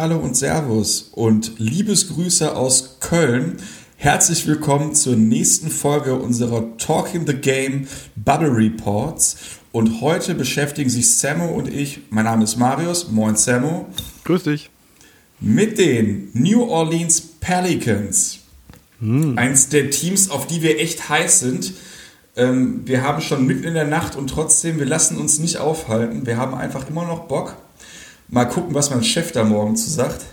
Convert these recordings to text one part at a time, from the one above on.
Hallo und Servus und Liebesgrüße aus Köln. Herzlich willkommen zur nächsten Folge unserer Talking the Game Bubble Reports. Und heute beschäftigen sich Sammo und ich, mein Name ist Marius, moin Sammo. Grüß dich. Mit den New Orleans Pelicans. Hm. Eins der Teams, auf die wir echt heiß sind. Ähm, wir haben schon mitten in der Nacht und trotzdem, wir lassen uns nicht aufhalten. Wir haben einfach immer noch Bock. Mal gucken, was mein Chef da morgen zu sagt.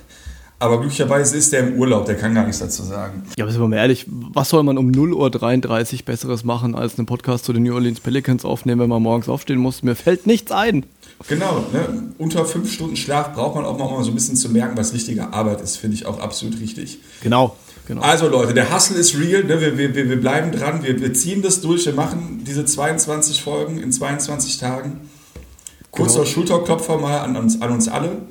Aber glücklicherweise ist der im Urlaub, der kann gar nichts dazu sagen. Ja, aber sind wir mal ehrlich, was soll man um 0.33 Uhr Besseres machen, als einen Podcast zu den New Orleans Pelicans aufnehmen, wenn man morgens aufstehen muss? Mir fällt nichts ein. Genau, ne? unter fünf Stunden Schlaf braucht man auch mal so ein bisschen zu merken, was richtige Arbeit ist, finde ich auch absolut richtig. Genau. Genau. Also Leute, der Hustle ist real, ne? wir, wir, wir bleiben dran, wir, wir ziehen das durch, wir machen diese 22 Folgen in 22 Tagen. Kurzer genau. Schulterklopfer mal an uns, an uns alle.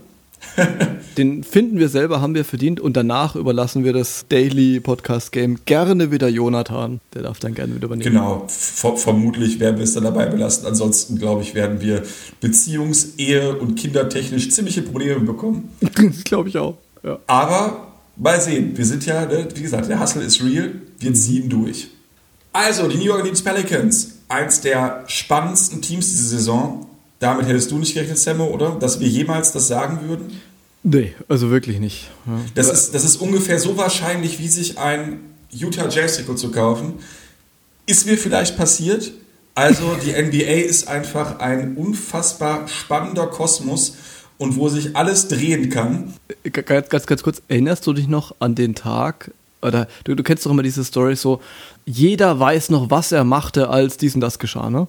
Den finden wir selber, haben wir verdient und danach überlassen wir das Daily Podcast Game gerne wieder Jonathan. Der darf dann gerne wieder übernehmen. Genau, Ver vermutlich werden wir es dann dabei belassen. Ansonsten, glaube ich, werden wir beziehungs-, Ehe- und kindertechnisch ziemliche Probleme bekommen. das glaube ich auch. Ja. Aber mal sehen, wir sind ja, ne, wie gesagt, der Hustle ist real, wir ziehen durch. Also, die New Orleans Pelicans, eins der spannendsten Teams diese Saison damit hättest du nicht gerechnet, Sammo, oder? Dass wir jemals das sagen würden? Nee, also wirklich nicht. Ja. Das, ist, das ist ungefähr so wahrscheinlich, wie sich ein Utah Jazz Trikot zu kaufen. Ist mir vielleicht passiert. Also die NBA ist einfach ein unfassbar spannender Kosmos und wo sich alles drehen kann. Ganz, ganz, ganz kurz, erinnerst du dich noch an den Tag, oder du, du kennst doch immer diese Story so, jeder weiß noch, was er machte, als dies und das geschah, ne?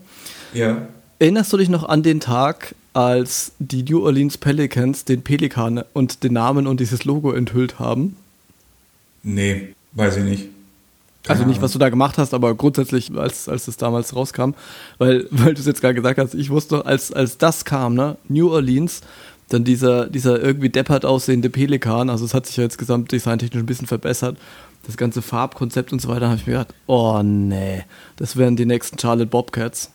Ja. Erinnerst du dich noch an den Tag, als die New Orleans Pelicans den Pelikan und den Namen und dieses Logo enthüllt haben? Nee, weiß ich nicht. Also nicht, was du da gemacht hast, aber grundsätzlich, als, als es damals rauskam, weil, weil du es jetzt gerade gesagt hast, ich wusste, als, als das kam, ne, New Orleans, dann dieser, dieser irgendwie deppert aussehende Pelikan, also es hat sich ja jetzt gesamtdesigntechnisch ein bisschen verbessert, das ganze Farbkonzept und so weiter, habe ich mir gedacht, oh nee, das wären die nächsten Charlotte Bobcats.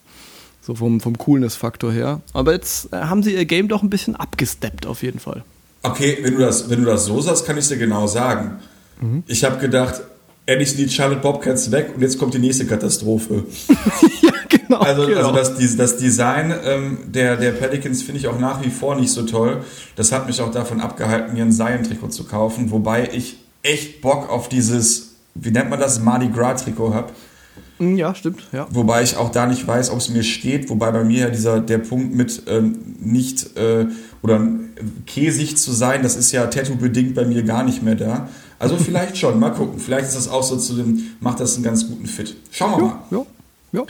So vom, vom Coolness-Faktor her. Aber jetzt äh, haben sie ihr Game doch ein bisschen abgesteppt, auf jeden Fall. Okay, wenn du das, wenn du das so sagst, kann ich dir genau sagen. Mhm. Ich habe gedacht, endlich sind die Charlotte Bobcats weg und jetzt kommt die nächste Katastrophe. ja, genau. Also, genau. also das, das Design ähm, der, der Pelicans finde ich auch nach wie vor nicht so toll. Das hat mich auch davon abgehalten, mir ein Zion-Trikot zu kaufen, wobei ich echt Bock auf dieses, wie nennt man das, Mardi Gras-Trikot habe. Hm, ja, stimmt. Ja. Wobei ich auch da nicht weiß, ob es mir steht. Wobei bei mir ja dieser der Punkt mit ähm, nicht äh, oder käsig zu sein, das ist ja Tattoo-bedingt bei mir gar nicht mehr da. Also vielleicht schon, mal gucken. Vielleicht ist das auch so zu dem, macht das einen ganz guten Fit. Schauen wir mal. Ja, ja.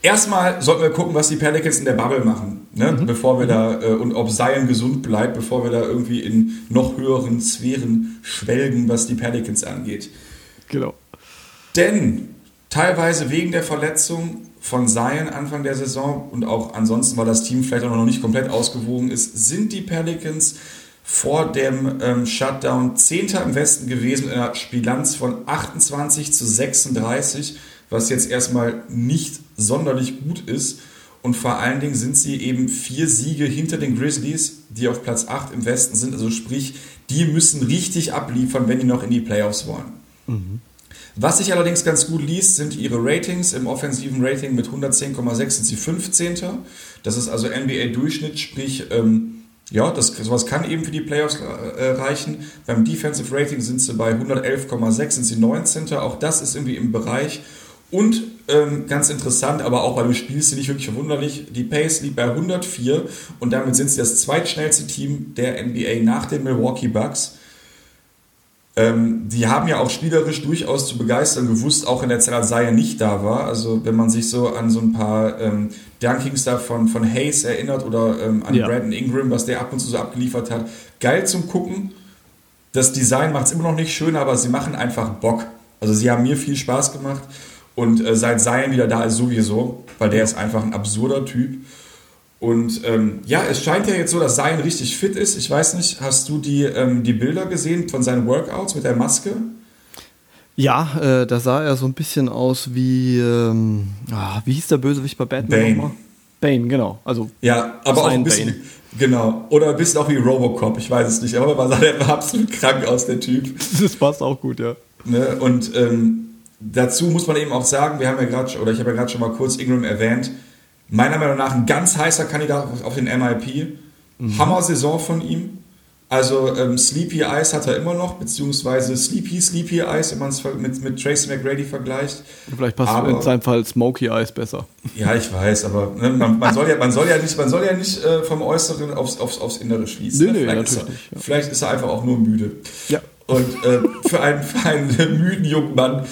Erstmal sollten wir gucken, was die Pelicans in der Bubble machen, ne? Mhm. bevor wir da äh, und ob Zion gesund bleibt, bevor wir da irgendwie in noch höheren Sphären schwelgen, was die Pelicans angeht. Genau. Denn Teilweise wegen der Verletzung von Zion Anfang der Saison und auch ansonsten, weil das Team vielleicht auch noch nicht komplett ausgewogen ist, sind die Pelicans vor dem ähm, Shutdown Zehnter im Westen gewesen mit einer Bilanz von 28 zu 36, was jetzt erstmal nicht sonderlich gut ist. Und vor allen Dingen sind sie eben vier Siege hinter den Grizzlies, die auf Platz 8 im Westen sind. Also sprich, die müssen richtig abliefern, wenn die noch in die Playoffs wollen. Mhm. Was sich allerdings ganz gut liest, sind ihre Ratings. Im offensiven Rating mit 110,6 sind sie 15. Das ist also NBA-Durchschnitt, sprich, ähm, ja, das, sowas kann eben für die Playoffs äh, reichen. Beim Defensive Rating sind sie bei 111,6, sind sie 19. Auch das ist irgendwie im Bereich. Und ähm, ganz interessant, aber auch bei dem Spiel ist sie nicht wirklich verwunderlich, die Pace liegt bei 104 und damit sind sie das zweitschnellste Team der NBA nach den Milwaukee Bucks. Ähm, die haben ja auch spielerisch durchaus zu begeistern gewusst, auch in der Zeit, als Zion nicht da war. Also wenn man sich so an so ein paar ähm, Dunkings da von, von Hayes erinnert oder ähm, an ja. Brandon Ingram, was der ab und zu so abgeliefert hat. Geil zum Gucken. Das Design macht es immer noch nicht schön, aber sie machen einfach Bock. Also sie haben mir viel Spaß gemacht. Und äh, seit Zion wieder da ist sowieso, weil der ist einfach ein absurder Typ. Und ähm, ja, es scheint ja jetzt so, dass Zion richtig fit ist. Ich weiß nicht, hast du die, ähm, die Bilder gesehen von seinen Workouts mit der Maske? Ja, äh, da sah er so ein bisschen aus wie, ähm, ah, wie hieß der Bösewicht bei Batman Bane. nochmal? Bane, genau. Also ja, aber auch ein bisschen, Bane. genau. Oder ein bisschen auch wie Robocop, ich weiß es nicht. Aber man sah, der war absolut krank aus, der Typ. Das passt auch gut, ja. Ne? Und ähm, dazu muss man eben auch sagen, wir haben ja gerade, oder ich habe ja gerade schon mal kurz Ingram erwähnt, meiner Meinung nach ein ganz heißer Kandidat auf den MIP. Mhm. Hammer-Saison von ihm. Also ähm, Sleepy Eyes hat er immer noch, beziehungsweise Sleepy Sleepy Eyes, wenn man es mit, mit Tracy McGrady vergleicht. Vielleicht passt aber, in seinem Fall Smoky Eyes besser. Ja, ich weiß, aber ne, man, man, soll ja, man soll ja nicht, man soll ja nicht äh, vom Äußeren aufs, aufs, aufs Innere schließen. Nee, ne? nee, vielleicht, ist er, nicht, ja. vielleicht ist er einfach auch nur müde. Ja. Und äh, für, einen, für einen müden jungen Mann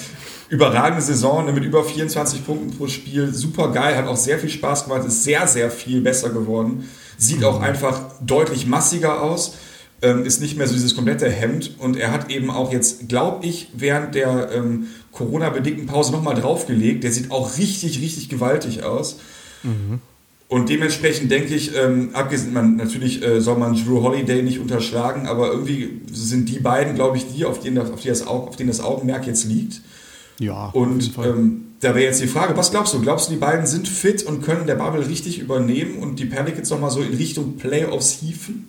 überragende Saison ne, mit über 24 Punkten pro Spiel. Super geil, hat auch sehr viel Spaß gemacht, ist sehr, sehr viel besser geworden. Sieht auch einfach deutlich massiger aus ähm, ist nicht mehr so dieses komplette Hemd und er hat eben auch jetzt, glaube ich, während der ähm, Corona-bedingten Pause nochmal draufgelegt. Der sieht auch richtig, richtig gewaltig aus. Mhm. Und dementsprechend denke ich, ähm, abgesehen, man, natürlich äh, soll man Drew Holiday nicht unterschlagen, aber irgendwie sind die beiden, glaube ich, die, auf denen, auf, die das, auf denen das Augenmerk jetzt liegt. Ja. Und ähm, da wäre jetzt die Frage, was glaubst du? Glaubst du, die beiden sind fit und können der Bubble richtig übernehmen und die Pelicans nochmal so in Richtung Playoffs hieven?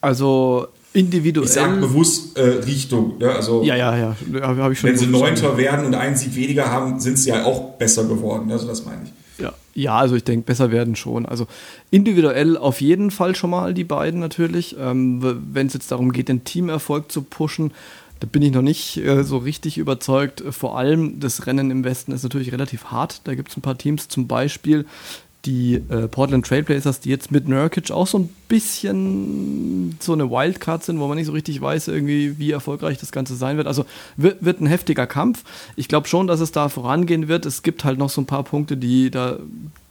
Also individuell. Ich sage bewusst äh, Richtung. Ne? Also, ja, ja, ja. Hab ich schon wenn sie Neunter werden und einen Sieg weniger haben, sind sie ja auch besser geworden. Also das meine ich. Ja, ja also ich denke, besser werden schon. Also individuell auf jeden Fall schon mal die beiden natürlich. Ähm, wenn es jetzt darum geht, den Teamerfolg zu pushen, da bin ich noch nicht äh, so richtig überzeugt. Vor allem das Rennen im Westen ist natürlich relativ hart. Da gibt es ein paar Teams, zum Beispiel die äh, Portland Trailblazers, die jetzt mit Nurkic auch so ein bisschen so eine Wildcard sind, wo man nicht so richtig weiß, irgendwie, wie erfolgreich das Ganze sein wird. Also wird, wird ein heftiger Kampf. Ich glaube schon, dass es da vorangehen wird. Es gibt halt noch so ein paar Punkte, die da,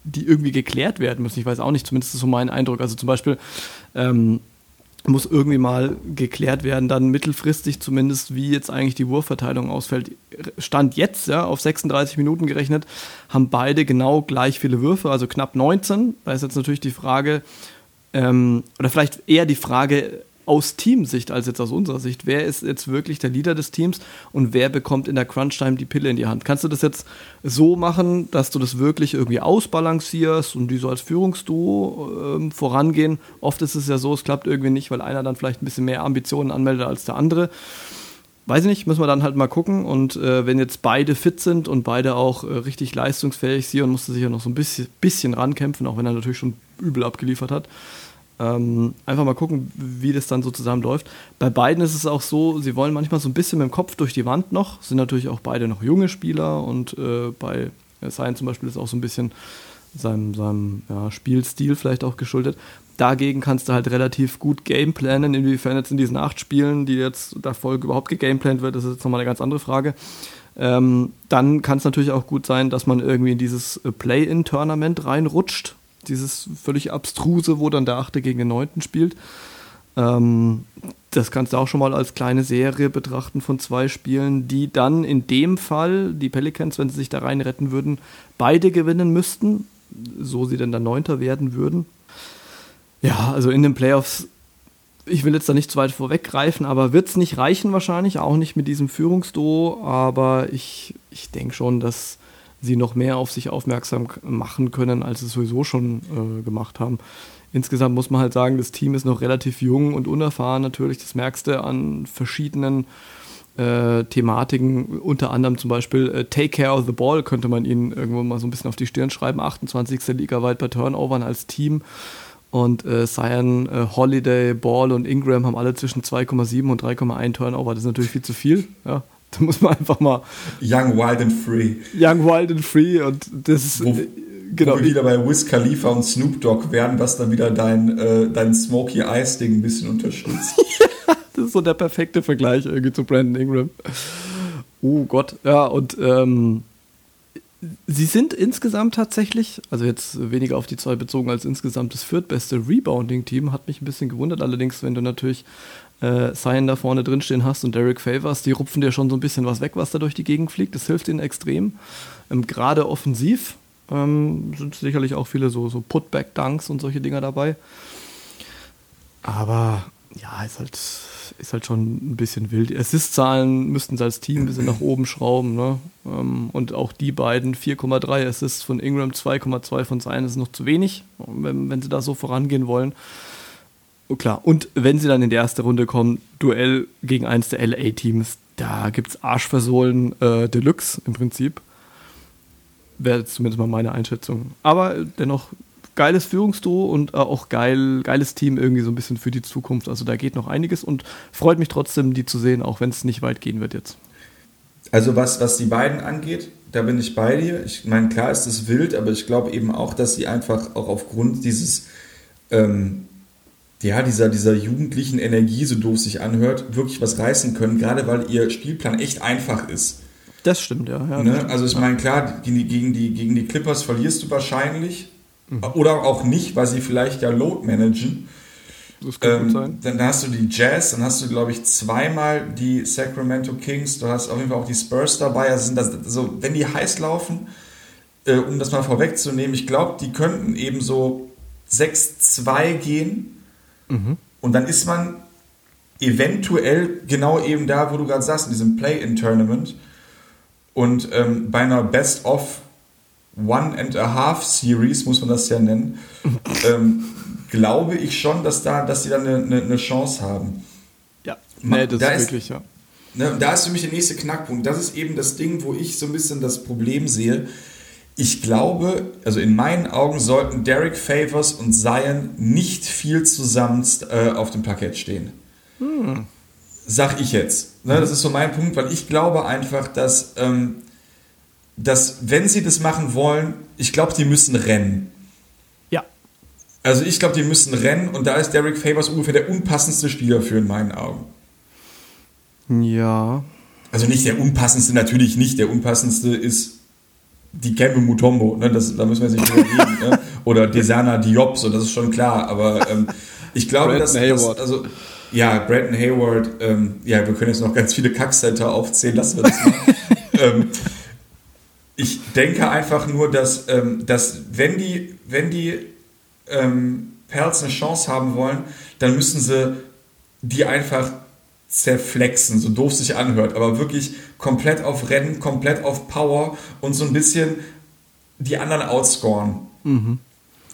die irgendwie geklärt werden müssen. Ich weiß auch nicht, zumindest ist so mein Eindruck. Also zum Beispiel, ähm, muss irgendwie mal geklärt werden, dann mittelfristig zumindest, wie jetzt eigentlich die Wurfverteilung ausfällt. Stand jetzt, ja, auf 36 Minuten gerechnet, haben beide genau gleich viele Würfe, also knapp 19. Da ist jetzt natürlich die Frage, ähm, oder vielleicht eher die Frage, aus Teamsicht als jetzt aus unserer Sicht. Wer ist jetzt wirklich der Leader des Teams und wer bekommt in der Crunch-Time die Pille in die Hand? Kannst du das jetzt so machen, dass du das wirklich irgendwie ausbalancierst und die so als Führungsduo ähm, vorangehen? Oft ist es ja so, es klappt irgendwie nicht, weil einer dann vielleicht ein bisschen mehr Ambitionen anmeldet als der andere. Weiß ich nicht, müssen wir dann halt mal gucken. Und äh, wenn jetzt beide fit sind und beide auch äh, richtig leistungsfähig, Sion musste sich ja noch so ein bisschen, bisschen rankämpfen, auch wenn er natürlich schon übel abgeliefert hat ähm, einfach mal gucken, wie das dann so zusammenläuft. Bei beiden ist es auch so, sie wollen manchmal so ein bisschen mit dem Kopf durch die Wand noch, sind natürlich auch beide noch junge Spieler und äh, bei Science zum Beispiel ist auch so ein bisschen seinem, seinem ja, Spielstil vielleicht auch geschuldet. Dagegen kannst du halt relativ gut gameplanen, inwiefern jetzt in diesen acht Spielen, die jetzt der Folge überhaupt gegameplant wird, das ist jetzt nochmal eine ganz andere Frage. Ähm, dann kann es natürlich auch gut sein, dass man irgendwie in dieses äh, Play-in-Tournament reinrutscht dieses völlig abstruse, wo dann der Achte gegen den Neunten spielt. Ähm, das kannst du auch schon mal als kleine Serie betrachten von zwei Spielen, die dann in dem Fall, die Pelicans, wenn sie sich da rein retten würden, beide gewinnen müssten, so sie denn dann Neunter werden würden. Ja, also in den Playoffs, ich will jetzt da nicht zu weit vorweggreifen, aber wird es nicht reichen wahrscheinlich, auch nicht mit diesem Führungsduo, aber ich, ich denke schon, dass sie noch mehr auf sich aufmerksam machen können, als sie es sowieso schon äh, gemacht haben. Insgesamt muss man halt sagen, das Team ist noch relativ jung und unerfahren natürlich. Das merkst du an verschiedenen äh, Thematiken, unter anderem zum Beispiel äh, Take Care of the Ball, könnte man ihnen irgendwo mal so ein bisschen auf die Stirn schreiben. 28. Liga weit bei Turnovern als Team. Und äh, Cyan, äh, Holiday, Ball und Ingram haben alle zwischen 2,7 und 3,1 Turnover. Das ist natürlich viel zu viel. Ja. Da muss man einfach mal. Young, Wild and Free. Young, Wild and Free und das ist. Wo, genau. Wo wir wieder bei Wiz Khalifa und Snoop Dogg werden, was dann wieder dein, äh, dein Smoky Eyes Ding ein bisschen unterstützt. das ist so der perfekte Vergleich irgendwie zu Brandon Ingram. Oh Gott, ja, und ähm, sie sind insgesamt tatsächlich, also jetzt weniger auf die zwei bezogen als insgesamt das viertbeste Rebounding-Team, hat mich ein bisschen gewundert. Allerdings, wenn du natürlich äh, da vorne drin stehen hast und Derek Favors, die rupfen dir schon so ein bisschen was weg, was da durch die Gegend fliegt. Das hilft ihnen extrem. Ähm, Gerade offensiv ähm, sind sicherlich auch viele so, so Putback-Dunks und solche Dinger dabei. Aber ja, ist halt ist halt schon ein bisschen wild. Assist-Zahlen müssten sie als Team ein bisschen nach oben schrauben. Ne? Ähm, und auch die beiden 4,3 Assists von Ingram, 2,2 von Zion ist noch zu wenig, wenn, wenn sie da so vorangehen wollen. Oh, klar, und wenn sie dann in die erste Runde kommen, Duell gegen eins der LA-Teams, da gibt es Arschversohlen äh, Deluxe im Prinzip. Wäre zumindest mal meine Einschätzung. Aber dennoch geiles Führungsduo und äh, auch geil, geiles Team irgendwie so ein bisschen für die Zukunft. Also da geht noch einiges und freut mich trotzdem, die zu sehen, auch wenn es nicht weit gehen wird jetzt. Also was, was die beiden angeht, da bin ich bei dir. Ich meine, klar ist es wild, aber ich glaube eben auch, dass sie einfach auch aufgrund dieses, ähm, ja, dieser, dieser jugendlichen Energie, so doof sich anhört, wirklich was reißen können, gerade weil ihr Spielplan echt einfach ist. Das stimmt, ja. ja ne? Also ich meine, klar, gegen die, gegen, die, gegen die Clippers verlierst du wahrscheinlich, Mhm. Oder auch nicht, weil sie vielleicht ja Load managen. Das kann ähm, gut sein. Dann hast du die Jazz, dann hast du, glaube ich, zweimal die Sacramento Kings, du hast auf jeden Fall auch die Spurs dabei. Also, das, also wenn die heiß laufen, äh, um das mal vorwegzunehmen, ich glaube, die könnten eben so 6-2 gehen. Mhm. Und dann ist man eventuell genau eben da, wo du gerade sagst, in diesem Play-In-Tournament. Und ähm, bei einer Best-of One and a Half Series, muss man das ja nennen, ähm, glaube ich schon, dass, da, dass die da eine, eine, eine Chance haben. Ja, nee, das da ist wirklich, ja. Ne, da ist für mich der nächste Knackpunkt. Das ist eben das Ding, wo ich so ein bisschen das Problem sehe. Ich glaube, also in meinen Augen sollten Derek Favors und Zion nicht viel zusammen äh, auf dem Parkett stehen. Hm. Sag ich jetzt. Ne, das ist so mein Punkt, weil ich glaube einfach, dass ähm, dass, wenn sie das machen wollen, ich glaube, die müssen rennen. Ja. Also ich glaube, die müssen rennen und da ist Derek Favors ungefähr der unpassendste Spieler für in meinen Augen. Ja. Also nicht der unpassendste, natürlich nicht. Der unpassendste ist die Kembe Mutombo, ne? das, da müssen wir jetzt nicht drüber reden. ne? Oder Desana Diop, so das ist schon klar. Aber ähm, ich glaube, dass, dass also ja, Brandon Hayward, ähm, ja, wir können jetzt noch ganz viele Kackcenter aufzählen, lassen wir das mal. ähm, ich denke einfach nur, dass, ähm, dass wenn die, wenn die ähm, Pels eine Chance haben wollen, dann müssen sie die einfach zerflexen, so doof sich anhört, aber wirklich komplett auf Rennen, komplett auf Power und so ein bisschen die anderen outscoren. Mhm.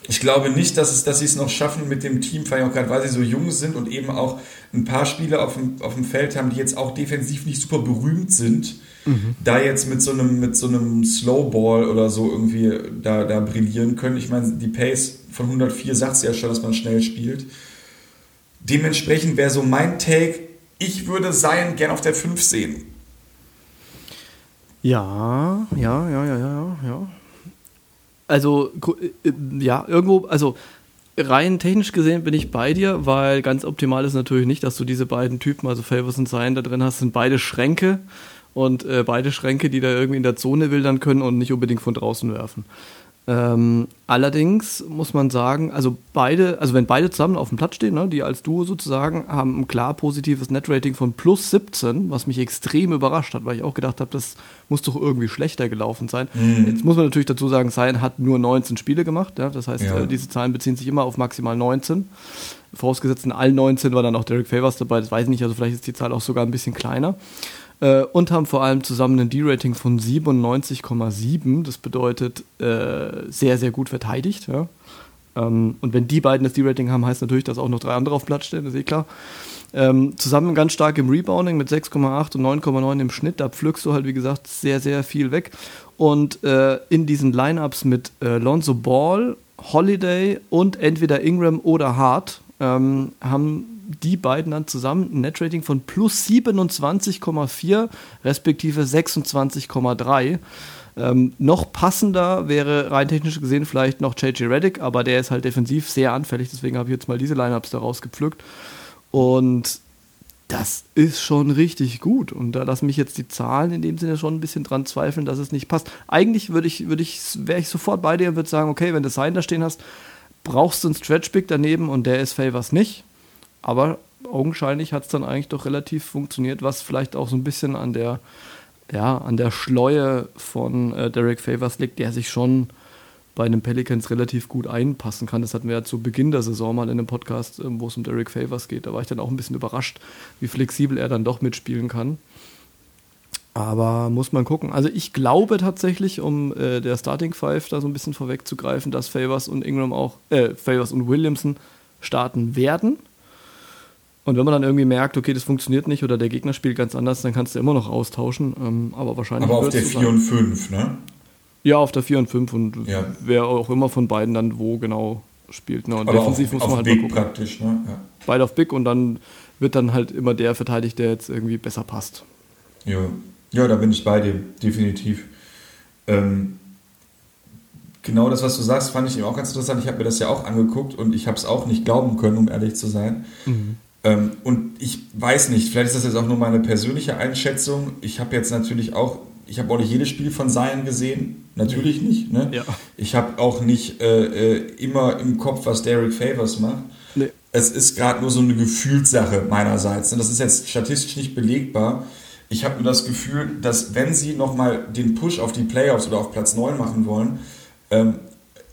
Ich glaube nicht, dass, es, dass sie es noch schaffen mit dem Team, vor allem auch gerade, weil sie so jung sind und eben auch ein paar Spieler auf dem, auf dem Feld haben, die jetzt auch defensiv nicht super berühmt sind mhm. da jetzt mit so einem, mit so einem Slowball oder so irgendwie da, da brillieren können. Ich meine, die Pace von 104 sagt es ja schon, dass man schnell spielt. Dementsprechend wäre so mein Take, ich würde Sein gern auf der 5 sehen. Ja, ja, ja, ja, ja, ja. Also, äh, ja, irgendwo, also rein technisch gesehen bin ich bei dir, weil ganz optimal ist natürlich nicht, dass du diese beiden Typen, also Favors und Sein, da drin hast, sind beide Schränke und äh, beide Schränke, die da irgendwie in der Zone wildern können und nicht unbedingt von draußen werfen. Ähm, allerdings muss man sagen, also beide, also wenn beide zusammen auf dem Platz stehen, ne, die als Duo sozusagen, haben ein klar positives Netrating von plus 17, was mich extrem überrascht hat, weil ich auch gedacht habe, das muss doch irgendwie schlechter gelaufen sein. Mhm. Jetzt muss man natürlich dazu sagen, Sein hat nur 19 Spiele gemacht, ja, das heißt, ja. äh, diese Zahlen beziehen sich immer auf maximal 19. Vorausgesetzt in allen 19 war dann auch Derek Favors dabei, das weiß ich nicht, also vielleicht ist die Zahl auch sogar ein bisschen kleiner äh, und haben vor allem zusammen ein D-Rating von 97,7. Das bedeutet äh, sehr, sehr gut verteidigt. Ja? Ähm, und wenn die beiden das D-Rating haben, heißt natürlich, dass auch noch drei andere auf Platz stehen, ist eh klar. Ähm, zusammen ganz stark im Rebounding mit 6,8 und 9,9 im Schnitt. Da pflückst du halt, wie gesagt, sehr, sehr viel weg. Und äh, in diesen Lineups mit äh, Lonzo Ball, Holiday und entweder Ingram oder Hart ähm, haben die beiden dann zusammen ein Netrating von plus 27,4 respektive 26,3. Ähm, noch passender wäre rein technisch gesehen vielleicht noch JJ Reddick, aber der ist halt defensiv sehr anfällig, deswegen habe ich jetzt mal diese Lineups daraus gepflückt. Und das ist schon richtig gut. Und da lassen mich jetzt die Zahlen in dem Sinne schon ein bisschen dran zweifeln, dass es nicht passt. Eigentlich würde ich, würde ich, wäre ich sofort bei dir und würde sagen, okay, wenn du Sign da stehen hast, brauchst du einen Stretch Big daneben und der ist Favors nicht. Aber augenscheinlich hat es dann eigentlich doch relativ funktioniert, was vielleicht auch so ein bisschen an der, ja, an der Schleue von äh, Derek Favors liegt, der sich schon bei einem Pelicans relativ gut einpassen kann. Das hatten wir ja zu Beginn der Saison mal in einem Podcast, ähm, wo es um Derek Favors geht. Da war ich dann auch ein bisschen überrascht, wie flexibel er dann doch mitspielen kann. Aber muss man gucken. Also ich glaube tatsächlich, um äh, der Starting Five da so ein bisschen vorwegzugreifen, dass Favors und Ingram auch, äh, Favors und Williamson starten werden. Und wenn man dann irgendwie merkt, okay, das funktioniert nicht oder der Gegner spielt ganz anders, dann kannst du immer noch austauschen. Ähm, aber wahrscheinlich. Aber auf der 4 und 5, ne? Ja, auf der 4 und 5 und ja. wer auch immer von beiden dann wo genau spielt. Ne? Und aber defensiv auf, muss man auf halt Big mal gucken. praktisch, ne? Ja. Beide auf Big und dann wird dann halt immer der verteidigt, der jetzt irgendwie besser passt. Ja, ja da bin ich bei dir, definitiv. Ähm, genau das, was du sagst, fand ich eben auch ganz interessant. Ich habe mir das ja auch angeguckt und ich habe es auch nicht glauben können, um ehrlich zu sein. Mhm. Ähm, und ich weiß nicht, vielleicht ist das jetzt auch nur meine persönliche Einschätzung. Ich habe jetzt natürlich auch, ich habe auch nicht jedes Spiel von Zion gesehen. Natürlich nicht. Ne? Ja. Ich habe auch nicht äh, äh, immer im Kopf, was Derek Favors macht. Nee. Es ist gerade nur so eine Gefühlssache meinerseits. Und das ist jetzt statistisch nicht belegbar. Ich habe nur das Gefühl, dass wenn sie nochmal den Push auf die Playoffs oder auf Platz 9 machen wollen, ähm,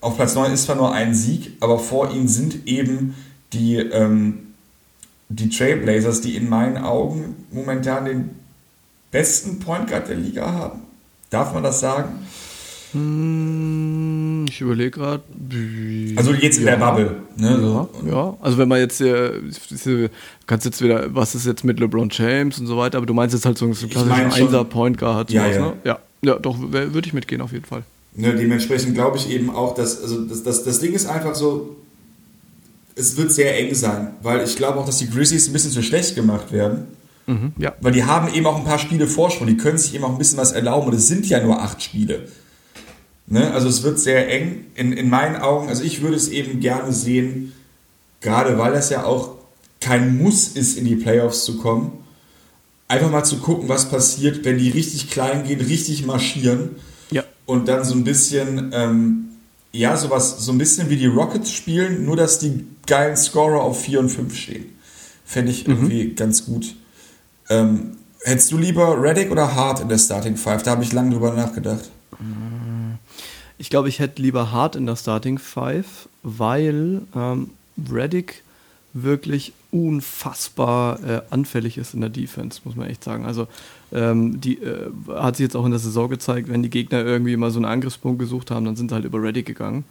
auf Platz 9 ist zwar nur ein Sieg, aber vor ihnen sind eben die, ähm, die Trailblazers, die in meinen Augen momentan den besten Point Guard der Liga haben. Darf man das sagen? Hm, ich überlege gerade. Also jetzt in ja. der Bubble. Ne? Ja, ja, also wenn man jetzt, äh, kannst jetzt wieder, was ist jetzt mit LeBron James und so weiter, aber du meinst jetzt halt so einen klassischen Einser-Point Guard. Ja, ja. Ne? ja, ja, doch, würde ich mitgehen auf jeden Fall. Ne, dementsprechend glaube ich eben auch, dass, also das, das, das Ding ist einfach so, es wird sehr eng sein, weil ich glaube auch, dass die Grizzlies ein bisschen zu schlecht gemacht werden. Mhm, ja. Weil die haben eben auch ein paar Spiele Vorsprung, die können sich eben auch ein bisschen was erlauben und es sind ja nur acht Spiele. Ne? Also es wird sehr eng in, in meinen Augen. Also ich würde es eben gerne sehen, gerade weil das ja auch kein Muss ist, in die Playoffs zu kommen. Einfach mal zu gucken, was passiert, wenn die richtig klein gehen, richtig marschieren. Ja. Und dann so ein bisschen, ähm, ja, sowas, so ein bisschen wie die Rockets spielen, nur dass die geilen Scorer auf 4 und 5 stehen. Fände ich mhm. irgendwie mhm. ganz gut. Ähm, hättest du lieber Reddick oder Hart in der Starting Five? Da habe ich lange drüber nachgedacht. Ich glaube, ich hätte lieber Hart in der Starting Five, weil ähm, Reddick wirklich unfassbar äh, anfällig ist in der Defense, muss man echt sagen. Also ähm, die äh, hat sich jetzt auch in der Saison gezeigt, wenn die Gegner irgendwie mal so einen Angriffspunkt gesucht haben, dann sind sie halt über Reddick gegangen.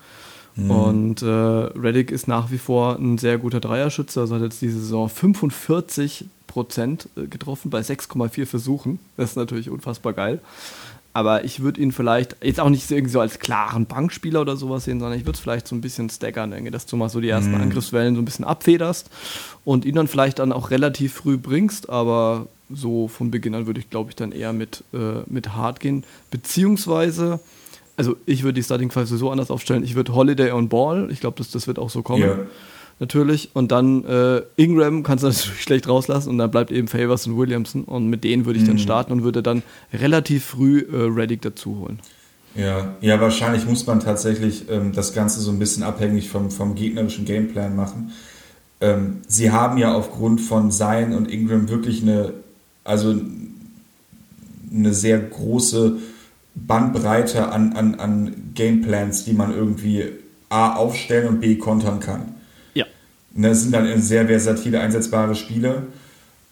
Mhm. Und äh, Reddick ist nach wie vor ein sehr guter Dreierschützer, also hat jetzt diese Saison 45 Prozent äh, getroffen bei 6,4 Versuchen. Das ist natürlich unfassbar geil. Aber ich würde ihn vielleicht jetzt auch nicht irgendwie so als klaren Bankspieler oder sowas sehen, sondern ich würde es vielleicht so ein bisschen staggern, denke, dass du mal so die ersten mhm. Angriffswellen so ein bisschen abfederst und ihn dann vielleicht dann auch relativ früh bringst, aber so von Beginn an würde ich, glaube ich, dann eher mit, äh, mit Hart gehen. Beziehungsweise, also ich würde die Starting Five so anders aufstellen, ich würde Holiday und Ball, ich glaube, das, das wird auch so kommen. Yeah natürlich. Und dann äh, Ingram kannst du natürlich schlecht rauslassen und dann bleibt eben Favors und Williamson. Und mit denen würde ich dann mhm. starten und würde dann relativ früh äh, Reddick dazu holen. Ja, ja, wahrscheinlich muss man tatsächlich ähm, das Ganze so ein bisschen abhängig vom, vom gegnerischen Gameplan machen. Ähm, sie haben ja aufgrund von Zion und Ingram wirklich eine, also eine sehr große Bandbreite an, an, an Gameplans, die man irgendwie A aufstellen und B kontern kann. Das sind dann sehr versatile, einsetzbare Spiele.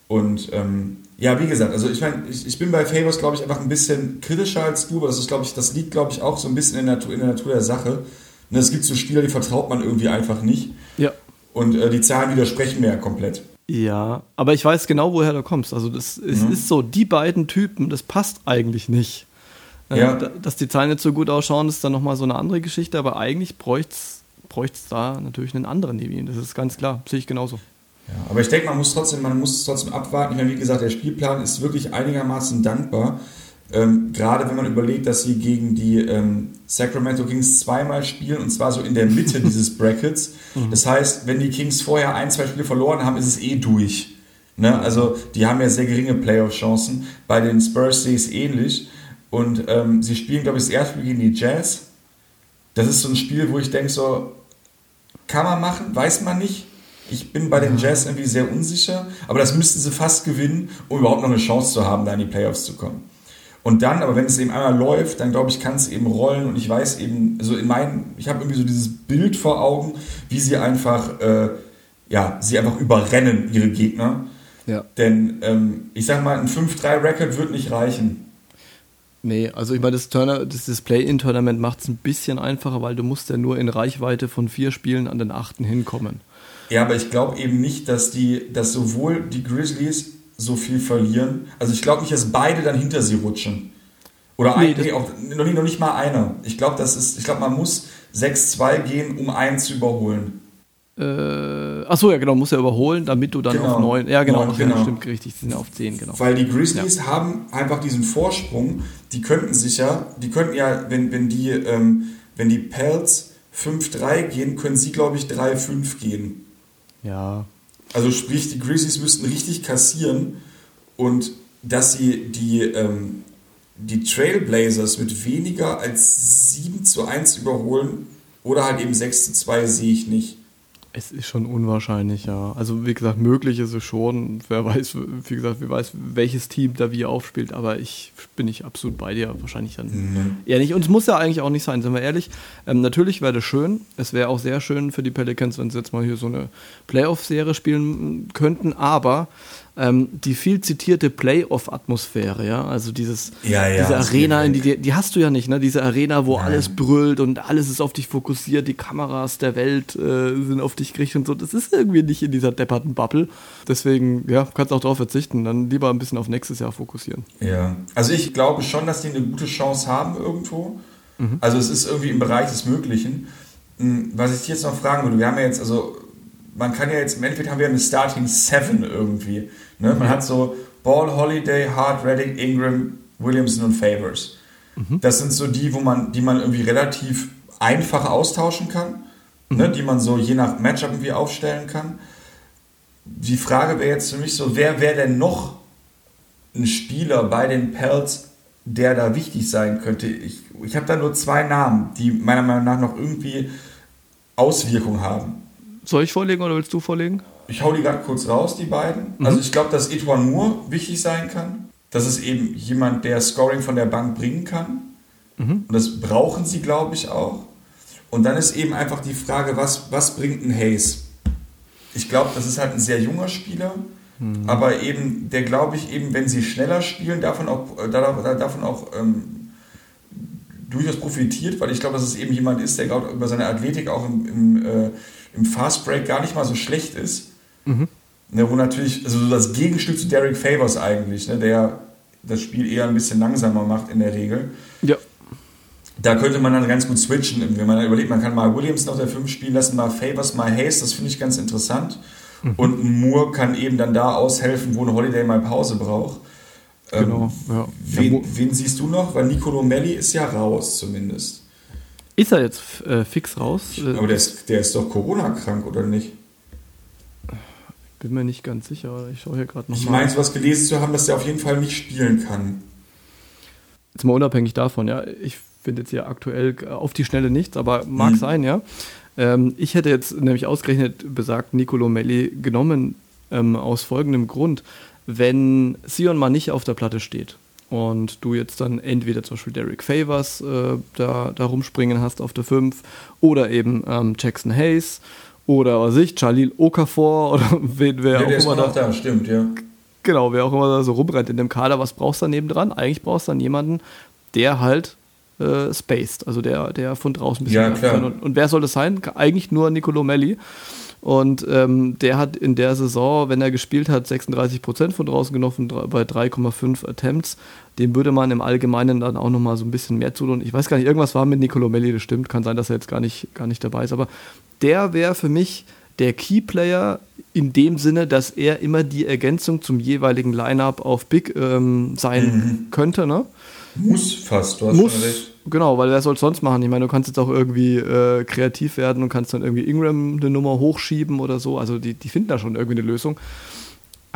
Und ähm, ja, wie gesagt, also ich meine, ich, ich bin bei Favors, glaube ich, einfach ein bisschen kritischer als du, aber das ist, glaube ich, das liegt, glaube ich, auch so ein bisschen in der, in der Natur der Sache. Ne, es gibt so Spieler, die vertraut man irgendwie einfach nicht. Ja. Und äh, die Zahlen widersprechen mir ja komplett. Ja, aber ich weiß genau, woher du kommst. Also das es mhm. ist so, die beiden Typen, das passt eigentlich nicht. Äh, ja. Dass die Zahlen jetzt so gut ausschauen, ist dann nochmal so eine andere Geschichte, aber eigentlich bräuchte es bräuchte es da natürlich einen anderen neben ihm. Das ist ganz klar, sehe ich genauso. Ja, aber ich denke, man muss trotzdem, man muss trotzdem abwarten. Ich meine, wie gesagt, der Spielplan ist wirklich einigermaßen dankbar. Ähm, gerade wenn man überlegt, dass sie gegen die ähm, Sacramento Kings zweimal spielen und zwar so in der Mitte dieses Brackets. Mhm. Das heißt, wenn die Kings vorher ein, zwei Spiele verloren haben, ist es eh durch. Ne? Also die haben ja sehr geringe Playoff-Chancen. Bei den Spurs sehe ich es ähnlich. Und ähm, sie spielen, glaube ich, das erste Spiel gegen die Jazz. Das ist so ein Spiel, wo ich denke, so, kann man machen, weiß man nicht. Ich bin bei den Jazz irgendwie sehr unsicher, aber das müssten sie fast gewinnen, um überhaupt noch eine Chance zu haben, da in die Playoffs zu kommen. Und dann, aber wenn es eben einmal läuft, dann glaube ich, kann es eben rollen und ich weiß eben, also in meinen, ich habe irgendwie so dieses Bild vor Augen, wie sie einfach, äh, ja, sie einfach überrennen, ihre Gegner. Ja. Denn ähm, ich sag mal, ein 5-3-Record wird nicht reichen. Nee, also ich meine, das, Turner, das Display-In-Tournament macht es ein bisschen einfacher, weil du musst ja nur in Reichweite von vier Spielen an den achten hinkommen. Ja, aber ich glaube eben nicht, dass die, dass sowohl die Grizzlies so viel verlieren. Also ich glaube nicht, dass beide dann hinter sie rutschen. Oder nee, ein, auch, noch, nicht, noch nicht mal einer. Ich glaube, das ist, ich glaube, man muss 6-2 gehen, um einen zu überholen. Äh, achso, ja, genau, muss er überholen, damit du dann genau. auf 9. Ja, genau, 9, genau. stimmt richtig, die sind auf 10, genau. Weil die Grizzlies ja. haben einfach diesen Vorsprung, die könnten sich ja, die könnten ja, wenn, wenn die, ähm, wenn die Pelts 5-3 gehen, können sie, glaube ich, 3-5 gehen. Ja. Also sprich, die Grizzlies müssten richtig kassieren und dass sie die, ähm, die Trailblazers mit weniger als 7 zu 1 überholen oder halt eben 6 zu 2 sehe ich nicht. Es ist schon unwahrscheinlich, ja. Also wie gesagt, möglich ist es schon. Wer weiß, wie gesagt, wer weiß, welches Team da wie aufspielt, aber ich bin nicht absolut bei dir. Wahrscheinlich dann mhm. eher nicht. Und es muss ja eigentlich auch nicht sein, sind wir ehrlich. Ähm, natürlich wäre das schön. Es wäre auch sehr schön für die Pelicans, wenn sie jetzt mal hier so eine Playoff-Serie spielen könnten, aber ähm, die viel zitierte Playoff-Atmosphäre, ja, also dieses, ja, ja, diese Arena, in die, die hast du ja nicht, ne? Diese Arena, wo Nein. alles brüllt und alles ist auf dich fokussiert, die Kameras der Welt äh, sind auf dich gerichtet und so. Das ist irgendwie nicht in dieser depperten Bubble. Deswegen, ja, kannst auch darauf verzichten, dann lieber ein bisschen auf nächstes Jahr fokussieren. Ja, also ich glaube schon, dass die eine gute Chance haben irgendwo. Mhm. Also es ist irgendwie im Bereich des Möglichen. Hm, was ich dich jetzt noch fragen würde, wir haben ja jetzt, also man kann ja jetzt, im Endeffekt haben wir eine Starting Seven irgendwie. Ne? Man hat so Ball, Holiday, Hart, Reddick, Ingram, Williamson und Favors. Mhm. Das sind so die, wo man, die man irgendwie relativ einfach austauschen kann, ne? mhm. ne? die man so je nach Matchup irgendwie aufstellen kann. Die Frage wäre jetzt für mich so, wer wäre denn noch ein Spieler bei den Pelts, der da wichtig sein könnte? Ich, ich habe da nur zwei Namen, die meiner Meinung nach noch irgendwie Auswirkungen haben. Soll ich vorlegen oder willst du vorlegen? Ich hau die gerade kurz raus, die beiden. Mhm. Also ich glaube, dass Etwan Moore wichtig sein kann. Das ist eben jemand, der Scoring von der Bank bringen kann. Mhm. Und das brauchen sie, glaube ich, auch. Und dann ist eben einfach die Frage, was, was bringt ein Hayes? Ich glaube, das ist halt ein sehr junger Spieler, mhm. aber eben, der glaube ich eben, wenn sie schneller spielen, davon auch, äh, davon auch ähm, durchaus profitiert, weil ich glaube, dass es eben jemand ist, der glaube über seine Athletik auch im, im äh, im Fast Break gar nicht mal so schlecht ist. Mhm. Ne, wo natürlich, also das Gegenstück zu Derek Favors eigentlich, ne, der das Spiel eher ein bisschen langsamer macht in der Regel. Ja. Da könnte man dann ganz gut switchen. Wenn man überlegt, man kann mal Williams noch der 5 spielen lassen, mal Favors, mal Hayes, das finde ich ganz interessant. Mhm. Und Moore kann eben dann da aushelfen, wo ein Holiday mal Pause braucht. Genau, ähm, ja. Wen, wen, siehst du noch? Weil Nicolo Melli ist ja raus zumindest. Ist er jetzt äh, fix raus? Aber der ist, der ist doch Corona-krank, oder nicht? Bin mir nicht ganz sicher. Ich schaue hier gerade noch Ich meine, was gelesen zu haben, dass der auf jeden Fall nicht spielen kann. Jetzt mal unabhängig davon, ja. Ich finde jetzt hier aktuell auf die Schnelle nichts, aber mag hm. sein, ja. Ähm, ich hätte jetzt nämlich ausgerechnet besagt Nicolo Melli genommen ähm, aus folgendem Grund. Wenn Sion mal nicht auf der Platte steht, und du jetzt dann entweder zum Beispiel Derek Favors äh, da, da rumspringen hast auf der 5 oder eben ähm, Jackson Hayes oder was ich, Jalil Okafor oder wen, wer ja, auch immer da, da. Stimmt, ja. Genau, wer auch immer da so rumrennt in dem Kader, was brauchst du daneben dran? Eigentlich brauchst du dann jemanden, der halt äh, spaced, also der, der von draußen ein bisschen ja, klar. Und, und, wer soll das sein? Eigentlich nur Nicolo Melli. Und ähm, der hat in der Saison, wenn er gespielt hat, 36 Prozent von draußen genommen bei 3,5 Attempts. Dem würde man im Allgemeinen dann auch nochmal so ein bisschen mehr zutun. Ich weiß gar nicht, irgendwas war mit Nicolo Melli, das stimmt. Kann sein, dass er jetzt gar nicht, gar nicht dabei ist. Aber der wäre für mich der Keyplayer in dem Sinne, dass er immer die Ergänzung zum jeweiligen Lineup auf Big ähm, sein mhm. könnte. Ne? Muss fast, du hast Muss, recht. Genau, weil wer soll es sonst machen? Ich meine, du kannst jetzt auch irgendwie äh, kreativ werden und kannst dann irgendwie Ingram eine Nummer hochschieben oder so. Also die, die finden da schon irgendwie eine Lösung.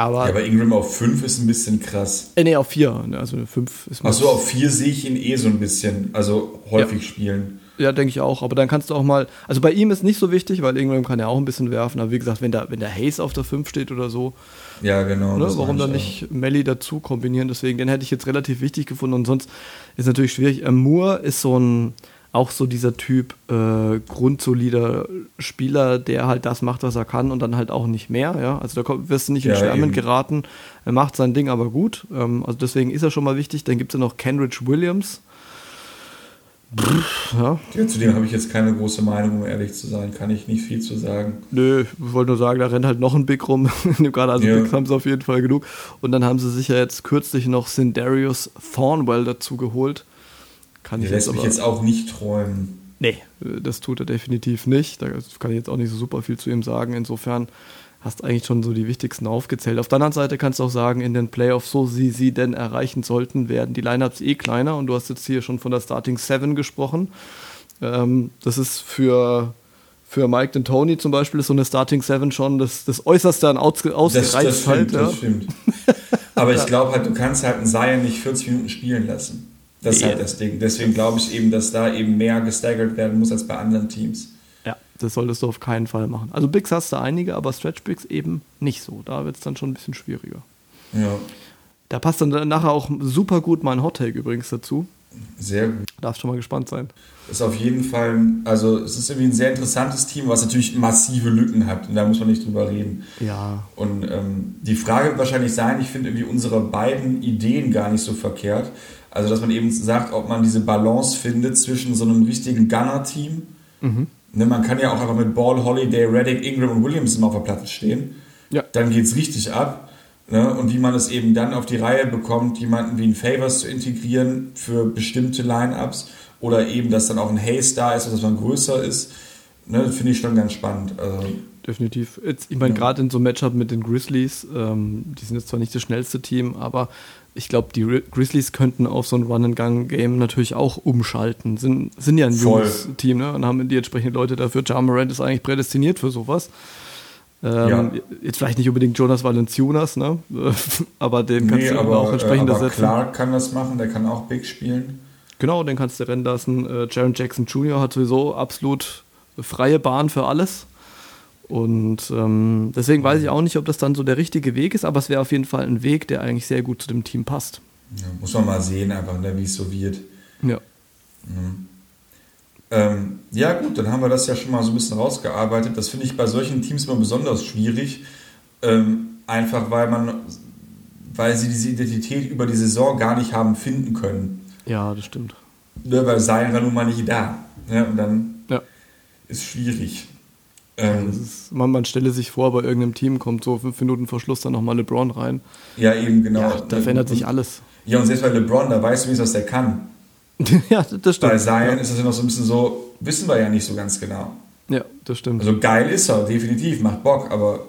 Aber, ja, aber Ingram auf 5 ist ein bisschen krass. Äh, nee, auf 4. Also 5 ist Achso, auf 4 sehe ich ihn eh so ein bisschen, also häufig ja. spielen. Ja, denke ich auch. Aber dann kannst du auch mal, also bei ihm ist nicht so wichtig, weil Ingram kann ja auch ein bisschen werfen. Aber wie gesagt, wenn da, wenn der Hayes auf der 5 steht oder so, ja, genau. Ne, warum dann nicht Melly dazu kombinieren? Deswegen, den hätte ich jetzt relativ wichtig gefunden. Und sonst ist natürlich schwierig. Ähm, Moore ist so ein, auch so dieser Typ äh, grundsolider Spieler, der halt das macht, was er kann und dann halt auch nicht mehr. Ja? Also da wirst du nicht in ja, Schwärmen geraten. Er macht sein Ding aber gut. Ähm, also deswegen ist er schon mal wichtig. Dann gibt es ja noch Kenrich Williams ja. ja. zu dem habe ich jetzt keine große Meinung, um ehrlich zu sein. Kann ich nicht viel zu sagen. Nö, ich wollte nur sagen, da rennt halt noch ein Big rum. Gerade also ja. Bigs haben sie auf jeden Fall genug. Und dann haben sie sich ja jetzt kürzlich noch Sindarius Thornwell dazu geholt. Kann Der ich lässt jetzt mich jetzt auch nicht träumen. Nee, das tut er definitiv nicht. Da kann ich jetzt auch nicht so super viel zu ihm sagen. Insofern hast eigentlich schon so die wichtigsten aufgezählt. Auf der anderen Seite kannst du auch sagen, in den Playoffs, so sie sie denn erreichen sollten, werden die Lineups eh kleiner und du hast jetzt hier schon von der Starting Seven gesprochen. Ähm, das ist für, für Mike und Tony zum Beispiel ist so eine Starting Seven schon das, das Äußerste an aus, ausgereizt. Das, das stimmt, halt, das stimmt. Aber ich glaube halt, du kannst halt einen Zion nicht 40 Minuten spielen lassen. Das ist halt das Ding. Deswegen glaube ich eben, dass da eben mehr gestaggert werden muss als bei anderen Teams. Das solltest du auf keinen Fall machen. Also Bigs hast du einige, aber Stretch Bigs eben nicht so. Da wird es dann schon ein bisschen schwieriger. Ja. Da passt dann nachher auch super gut mein Hottake übrigens dazu. Sehr gut. Darfst schon mal gespannt sein. Ist auf jeden Fall, also es ist irgendwie ein sehr interessantes Team, was natürlich massive Lücken hat. Und da muss man nicht drüber reden. Ja. Und ähm, die Frage wird wahrscheinlich sein, ich finde irgendwie unsere beiden Ideen gar nicht so verkehrt. Also, dass man eben sagt, ob man diese Balance findet zwischen so einem richtigen Gunner-Team. Mhm Ne, man kann ja auch einfach mit Ball, Holiday, Reddick, Ingram und Williamson auf der Platte stehen. Ja. Dann geht es richtig ab. Ne? Und wie man es eben dann auf die Reihe bekommt, jemanden wie ein Favors zu integrieren für bestimmte Lineups oder eben, dass dann auch ein Haze da ist, dass man größer ist, ne? finde ich schon ganz spannend. Also, Definitiv. Jetzt, ich meine, ja. gerade in so einem Matchup mit den Grizzlies, ähm, die sind jetzt zwar nicht das schnellste Team, aber ich glaube, die Grizzlies könnten auf so ein Run-and-Gun-Game natürlich auch umschalten. Sind, sind ja ein Voll. junges Team ne? und haben die entsprechenden Leute dafür. Ja Morant ist eigentlich prädestiniert für sowas. Ähm, ja. Jetzt vielleicht nicht unbedingt Jonas Valenciunas, ne? aber den kannst nee, du aber, auch entsprechend äh, aber setzen. Clark kann das machen, der kann auch Big spielen. Genau, den kannst du rennen lassen. Äh, Jaron Jackson Jr. hat sowieso absolut freie Bahn für alles. Und ähm, deswegen weiß ich auch nicht, ob das dann so der richtige Weg ist, aber es wäre auf jeden Fall ein Weg, der eigentlich sehr gut zu dem Team passt. Ja, muss man mal sehen, einfach, ne, wie es so wird. Ja. Mhm. Ähm, ja, gut, dann haben wir das ja schon mal so ein bisschen rausgearbeitet. Das finde ich bei solchen Teams immer besonders schwierig. Ähm, einfach weil man, weil sie diese Identität über die Saison gar nicht haben finden können. Ja, das stimmt. Ne, weil Sein war nun mal nicht da. Ne? Und dann ja. ist schwierig. Ähm, ist, man, man, stelle sich vor, bei irgendeinem Team kommt so fünf Minuten vor Schluss dann nochmal LeBron rein. Ja, eben, genau. Ja, da verändert sich alles. Ja, und selbst bei LeBron, da weißt du wenigstens, was der kann. ja, das stimmt. Bei Zion ja. ist das ja noch so ein bisschen so, wissen wir ja nicht so ganz genau. Ja, das stimmt. Also geil ist er, definitiv, macht Bock, aber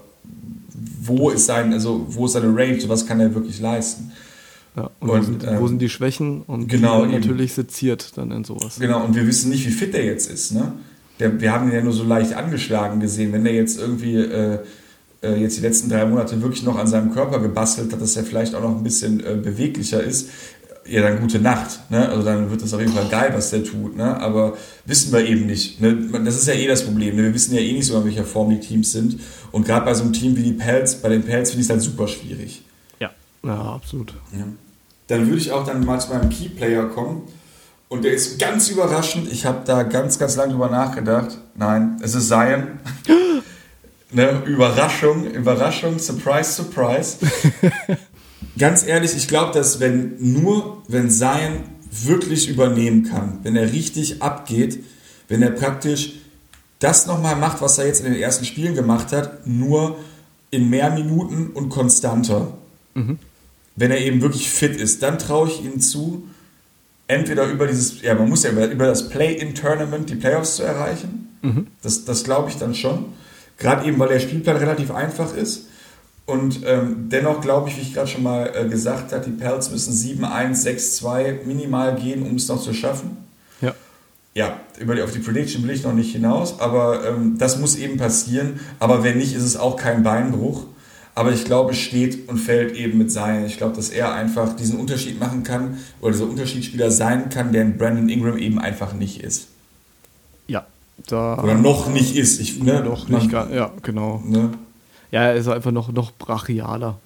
wo ist sein, also wo ist seine Range, was kann er wirklich leisten? Ja, und, und wo, sind, ähm, wo, sind, die Schwächen und genau, natürlich seziert dann in sowas. Genau, und wir wissen nicht, wie fit er jetzt ist, ne? Der, wir haben ihn ja nur so leicht angeschlagen gesehen. Wenn der jetzt irgendwie äh, äh, jetzt die letzten drei Monate wirklich noch an seinem Körper gebastelt hat, dass er vielleicht auch noch ein bisschen äh, beweglicher ist, ja, dann gute Nacht. Ne? Also dann wird das auf jeden Fall geil, was der tut. Ne? Aber wissen wir eben nicht. Ne? Das ist ja eh das Problem. Ne? Wir wissen ja eh nicht so, in welcher Form die Teams sind. Und gerade bei so einem Team wie die Pelz, bei den Pelz finde ich es halt super schwierig. Ja, ja absolut. Ja. Dann würde ich auch dann mal zu meinem Keyplayer kommen. Und der ist ganz überraschend. Ich habe da ganz, ganz lange drüber nachgedacht. Nein, es ist Zion. ne, Überraschung, Überraschung, Surprise, Surprise. ganz ehrlich, ich glaube, dass wenn nur, wenn Zion wirklich übernehmen kann, wenn er richtig abgeht, wenn er praktisch das nochmal macht, was er jetzt in den ersten Spielen gemacht hat, nur in mehr Minuten und konstanter. Mhm. Wenn er eben wirklich fit ist, dann traue ich ihm zu, entweder über dieses, ja, man muss ja über, über das Play-in-Tournament die Playoffs zu erreichen. Mhm. Das, das glaube ich dann schon. Gerade eben, weil der Spielplan relativ einfach ist. Und ähm, dennoch glaube ich, wie ich gerade schon mal äh, gesagt habe, die Pelz müssen 7-1, 6-2 minimal gehen, um es noch zu schaffen. Ja. Ja, über die, auf die Prediction will ich noch nicht hinaus, aber ähm, das muss eben passieren. Aber wenn nicht, ist es auch kein Beinbruch. Aber ich glaube, es steht und fällt eben mit sein. Ich glaube, dass er einfach diesen Unterschied machen kann oder dieser Unterschiedsspieler sein kann, der in Brandon Ingram eben einfach nicht ist. Da Oder noch nicht ist. Ich, ne, noch man- nicht, gar, ja, genau. Ne? Ja, er ist einfach noch, noch brachialer.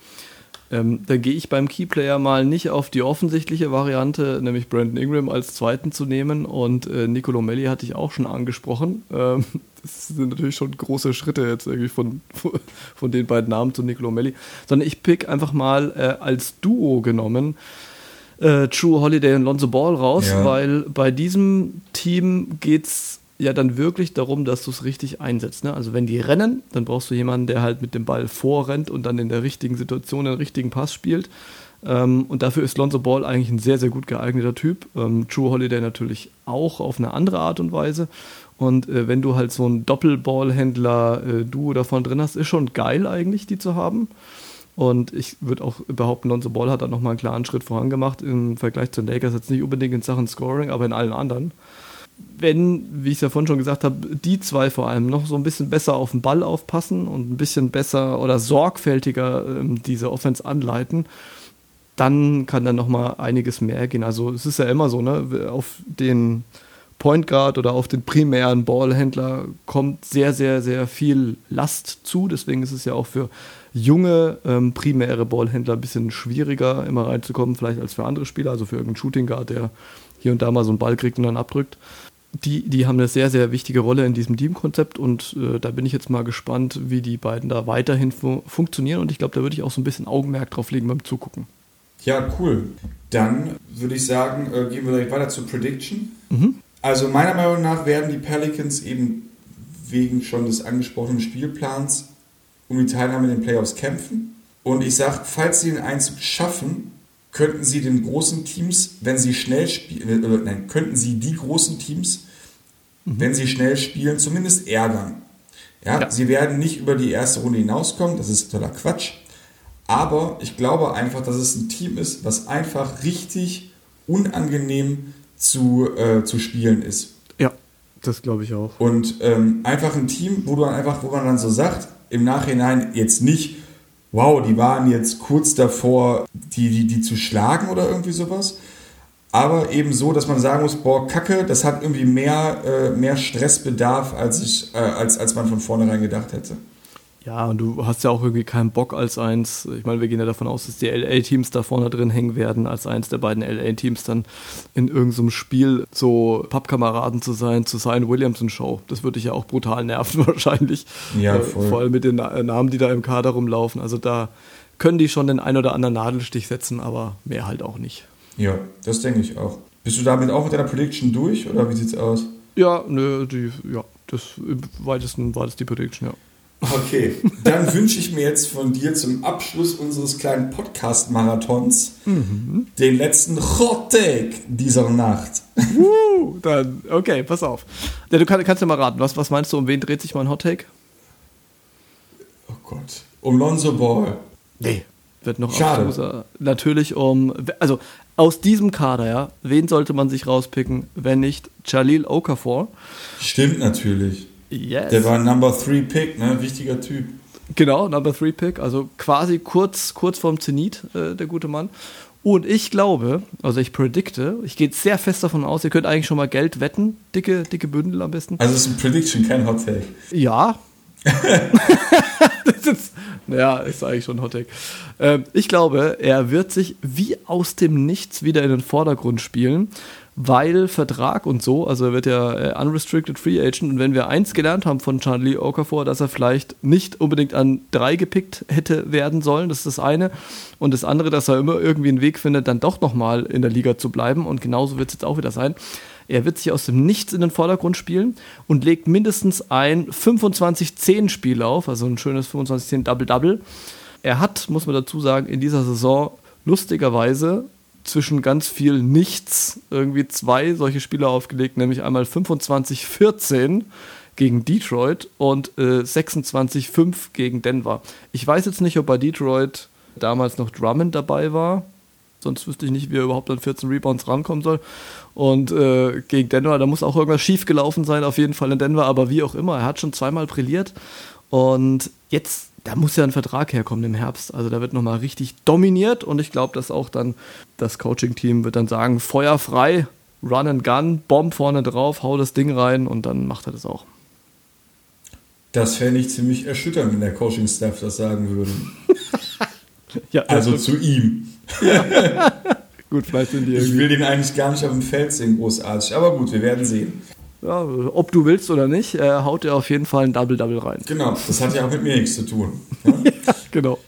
Ähm, dann gehe ich beim Keyplayer mal nicht auf die offensichtliche Variante, nämlich Brandon Ingram als zweiten zu nehmen. Und äh, Nicolo Melli hatte ich auch schon angesprochen. Ähm, das sind natürlich schon große Schritte jetzt irgendwie von, von den beiden Namen zu Nicolo Melli. Sondern ich pick einfach mal äh, als Duo genommen äh, True Holiday und Lonzo Ball raus, Ja. weil bei diesem Team geht's ja dann wirklich darum, dass du es richtig einsetzt. Ne? Also wenn die rennen, dann brauchst du jemanden, der halt mit dem Ball vorrennt und dann in der richtigen Situation den richtigen Pass spielt. Ähm, und dafür ist Lonzo Ball eigentlich ein sehr, sehr gut geeigneter Typ. Ähm, True Holiday natürlich auch auf eine andere Art und Weise. Und äh, wenn du halt so einen Doppelballhändler-Duo davon drin hast, ist schon geil eigentlich, die zu haben. Und ich würde auch behaupten, Lonzo Ball hat da nochmal einen klaren Schritt vorangemacht im Vergleich zu den Lakers. Jetzt nicht unbedingt in Sachen Scoring, aber in allen anderen. Wenn, wie ich es ja vorhin schon gesagt habe, die zwei vor allem noch so ein bisschen besser auf den Ball aufpassen und ein bisschen besser oder sorgfältiger ähm, diese Offense anleiten, dann kann dann nochmal einiges mehr gehen. Also es ist ja immer so, ne, auf den Point Guard oder auf den primären Ballhändler kommt sehr, sehr, sehr viel Last zu. Deswegen ist es ja auch für junge ähm, primäre Ballhändler ein bisschen schwieriger, immer reinzukommen, vielleicht als für andere Spieler, also für irgendeinen Shooting Guard, der hier und da mal so einen Ball kriegt und dann abdrückt. Die, die haben eine sehr, sehr wichtige Rolle in diesem Teamkonzept und äh, da bin ich jetzt mal gespannt, wie die beiden da weiterhin fu funktionieren und ich glaube, da würde ich auch so ein bisschen Augenmerk drauf legen beim Zugucken. Ja, cool. Dann würde ich sagen, äh, gehen wir direkt weiter zur Prediction. Mhm. Also meiner Meinung nach werden die Pelicans eben wegen schon des angesprochenen Spielplans um die Teilnahme in den Playoffs kämpfen. Und ich sage, falls sie den Einzug schaffen, könnten sie den großen Teams, wenn sie schnell spielen, äh, nein, könnten sie die großen Teams, wenn sie schnell spielen, zumindest ärgern. Ja, Ja. sie werden nicht über die erste Runde hinauskommen, das ist totaler Quatsch. Aber ich glaube einfach, dass es ein Team ist, was einfach richtig unangenehm zu, äh, zu spielen ist. Ja, das glaube ich auch. Und ähm, einfach ein Team, wo du einfach, wo man dann so sagt, im Nachhinein jetzt nicht, wow, die waren jetzt kurz davor, die, die, die zu schlagen oder irgendwie sowas. Aber eben so, dass man sagen muss, boah, Kacke, das hat irgendwie mehr, äh, mehr Stressbedarf, als, ich, äh, als, als man von vornherein gedacht hätte. Ja, und du hast ja auch irgendwie keinen Bock als eins. Ich meine, wir gehen ja davon aus, dass die LA-Teams da vorne drin hängen werden, als eins der beiden LA-Teams dann in irgendeinem Spiel so Pappkameraden zu sein, zu Zion Williamson Show. Das würde dich ja auch brutal nerven wahrscheinlich. Ja, Äh, voll. Vor allem mit den Na- Namen, die da im Kader rumlaufen. Also da können die schon den ein oder anderen Nadelstich setzen, aber mehr halt auch nicht. Ja, das denke ich auch. Bist du damit auch mit deiner Prediction durch oder wie sieht's aus? Ja, nö, die, ja, das im weitesten war das die Prediction, ja. Okay, dann wünsche ich mir jetzt von dir zum Abschluss unseres kleinen Podcast-Marathons den letzten Hot Take dieser Nacht. Uh, dann, okay, pass auf. Ja, du kann, kannst ja mal raten, was, was meinst du, um wen dreht sich mein Hot Take? Oh Gott. Um Lonzo Ball. Nee. Wird noch Schade. abstruser. Natürlich um, also aus diesem Kader, ja, wen sollte man sich rauspicken, wenn nicht Jalil Okafor? Stimmt natürlich. Yes. Der war ein Number 3 Pick, ne? Wichtiger Typ. Genau, Number 3 Pick, also quasi kurz, kurz vorm Zenit, äh, der gute Mann. Und ich glaube, also ich predikte, ich gehe sehr fest davon aus, ihr könnt eigentlich schon mal Geld wetten, dicke, dicke Bündel am besten. Also es ist ein Prediction, kein Hot Take. Ja. das ist, naja, ist eigentlich schon ein Hottake. Ähm, ich glaube, er wird sich wie aus dem Nichts wieder in den Vordergrund spielen, weil Vertrag und so, also er wird ja äh, unrestricted free agent und wenn wir eins gelernt haben von Charlie Okafor, dass er vielleicht nicht unbedingt an drei gepickt hätte werden sollen, das ist das eine und das andere, dass er immer irgendwie einen Weg findet, dann doch nochmal in der Liga zu bleiben und genauso wird es jetzt auch wieder sein. Er wird sich aus dem Nichts in den Vordergrund spielen und legt mindestens ein 25-10-Spiel auf, also ein schönes 25-10 Double-Double. Er hat, muss man dazu sagen, in dieser Saison lustigerweise zwischen ganz viel Nichts irgendwie zwei solche Spiele aufgelegt, nämlich einmal 25-14 gegen Detroit und äh, 26-5 gegen Denver. Ich weiß jetzt nicht, ob bei Detroit damals noch Drummond dabei war. Sonst wüsste ich nicht, wie er überhaupt an 14 Rebounds rankommen soll. Und äh, gegen Denver, da muss auch irgendwas schief gelaufen sein, auf jeden Fall in Denver, aber wie auch immer, er hat schon zweimal brilliert. Und jetzt, da muss ja ein Vertrag herkommen im Herbst. Also da wird nochmal richtig dominiert und ich glaube, dass auch dann das Coaching-Team wird dann sagen, Feuer frei, Run and Gun, Bomb vorne drauf, hau das Ding rein und dann macht er das auch. Das fände ich ziemlich erschütternd, wenn der Coaching-Staff das sagen würde. Ja, Also zu ihm. gut, vielleicht sind die Ich will den eigentlich gar nicht auf dem Feld sehen, großartig. Aber gut, wir werden sehen. Ja, ob du willst oder nicht, äh, haut er auf jeden Fall ein Double-Double rein. Genau, das hat ja auch mit mir nichts zu tun. Ja? Genau.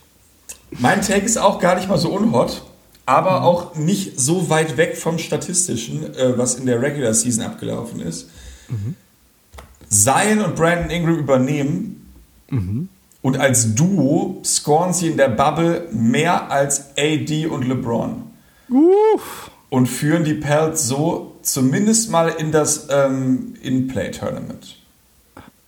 Mein Take ist auch gar nicht mal so unhot, aber auch nicht so weit weg vom Statistischen, äh, was in der Regular Season abgelaufen ist. Zion und Brandon Ingram übernehmen und als Duo scoren sie in der Bubble mehr als AD und LeBron Uff. Und führen die Pelts so zumindest mal in das ähm, In-Play-Tournament.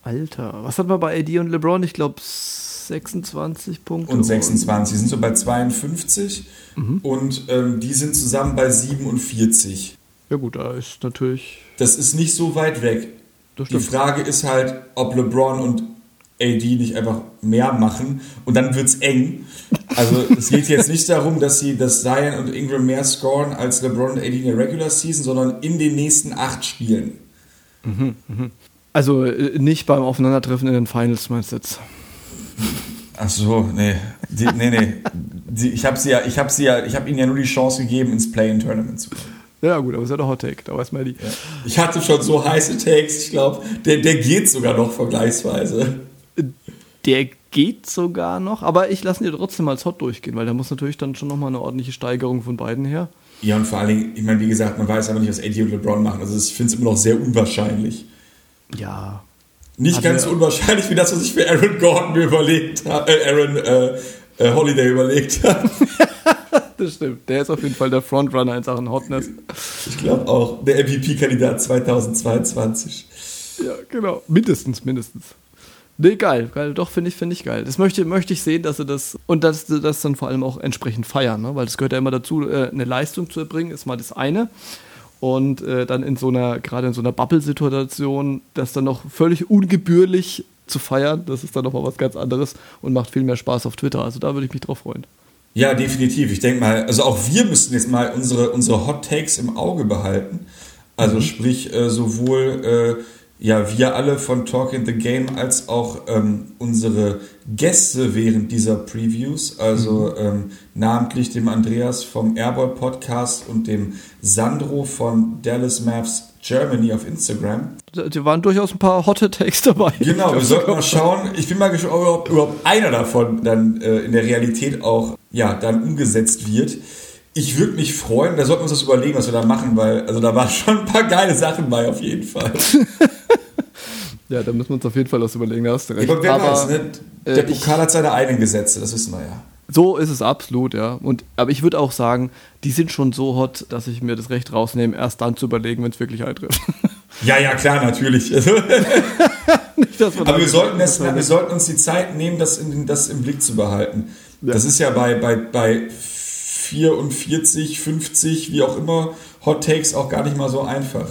Alter, was hat man bei AD und LeBron? Ich glaube 26 Punkte. Und 26. Die sind so bei 52 und ähm, die sind zusammen bei 47. Ja gut, da ist natürlich. Das ist nicht so weit weg. Die. Frage ist halt, ob LeBron und AD nicht einfach mehr machen und dann wird's eng. Also es geht jetzt nicht darum, dass sie dass Zion und Ingram mehr scoren als LeBron und AD in der Regular Season, sondern in den nächsten acht Spielen. Also äh, nicht beim Aufeinandertreffen in den Finals, meinst du jetzt? Ach so, nee. Die, nee, nee. Die, ich habe sie ja, ich habe sie ja, ich habe ihnen ja nur die Chance gegeben, ins Play-in-Tournament zu kommen. Ja, gut, aber ist ja der Hot Take, da weiß man ja die. Ich hatte schon so heiße Takes, ich glaube, der, der geht sogar noch vergleichsweise. Der geht sogar noch, aber ich lasse ihn dir trotzdem als Hot durchgehen, weil da muss natürlich dann schon nochmal eine ordentliche Steigerung von beiden her. Ja, und vor allen Dingen, ich meine, wie gesagt, man weiß aber nicht, was AD und LeBron machen. Also ich finde es immer noch sehr unwahrscheinlich. Ja. Nicht Also, ganz so unwahrscheinlich wie das, was ich für Aaron Gordon mir überlegt habe, äh, Aaron äh, äh, Holiday überlegt habe. Das stimmt. Der ist auf jeden Fall der Frontrunner in Sachen Hotness. Ich glaube auch, der MVP-Kandidat 2022. Ja, genau. Mindestens, mindestens. Nee, geil, geil. Doch, finde ich, finde ich geil. Das möchte, möchte ich sehen, dass sie das und dass sie das dann vor allem auch entsprechend feiern, ne? weil das gehört ja immer dazu, äh, eine Leistung zu erbringen, ist mal das eine. Und äh, dann in so einer, gerade in so einer Bubble-Situation, das dann noch völlig ungebührlich zu feiern, das ist dann nochmal was ganz anderes und macht viel mehr Spaß auf Twitter. Also da würde ich mich drauf freuen. Ja, definitiv. Ich denke mal, also auch wir müssten jetzt mal unsere, unsere Hot Takes im Auge behalten. Also sprich, äh, sowohl äh, ja, wir alle von Talk in the Game als auch ähm, unsere Gäste während dieser Previews, also ähm, namentlich dem Andreas vom Airball Podcast und dem Sandro von Dallas Maps Germany auf Instagram. Da waren durchaus ein paar hotte Takes dabei. Genau, wir sollten mal schauen. Ich bin mal gespannt, ob überhaupt, überhaupt einer davon dann äh, in der Realität auch ja, dann umgesetzt wird. Ich würde mich freuen, da sollten wir uns das überlegen, was wir da machen, weil also da waren schon ein paar geile Sachen bei auf jeden Fall. Ja, da müssen wir uns auf jeden Fall was überlegen, da hast du recht. Aber wer Aber, weiß, ne? Der äh, Pokal hat seine eigenen Gesetze, das wissen wir ja. So ist es absolut, ja. Und, aber ich würde auch sagen, die sind schon so hot, dass ich mir das Recht rausnehme, erst dann zu überlegen, wenn es wirklich eintrifft. Ja, ja, klar, natürlich. Also, Nicht, aber wir sollten, das, wir sollten uns die Zeit nehmen, das, in, das im Blick zu behalten. Ja. Das ist ja bei, bei, bei 44, 50, wie auch immer, Hot Takes auch gar nicht mal so einfach.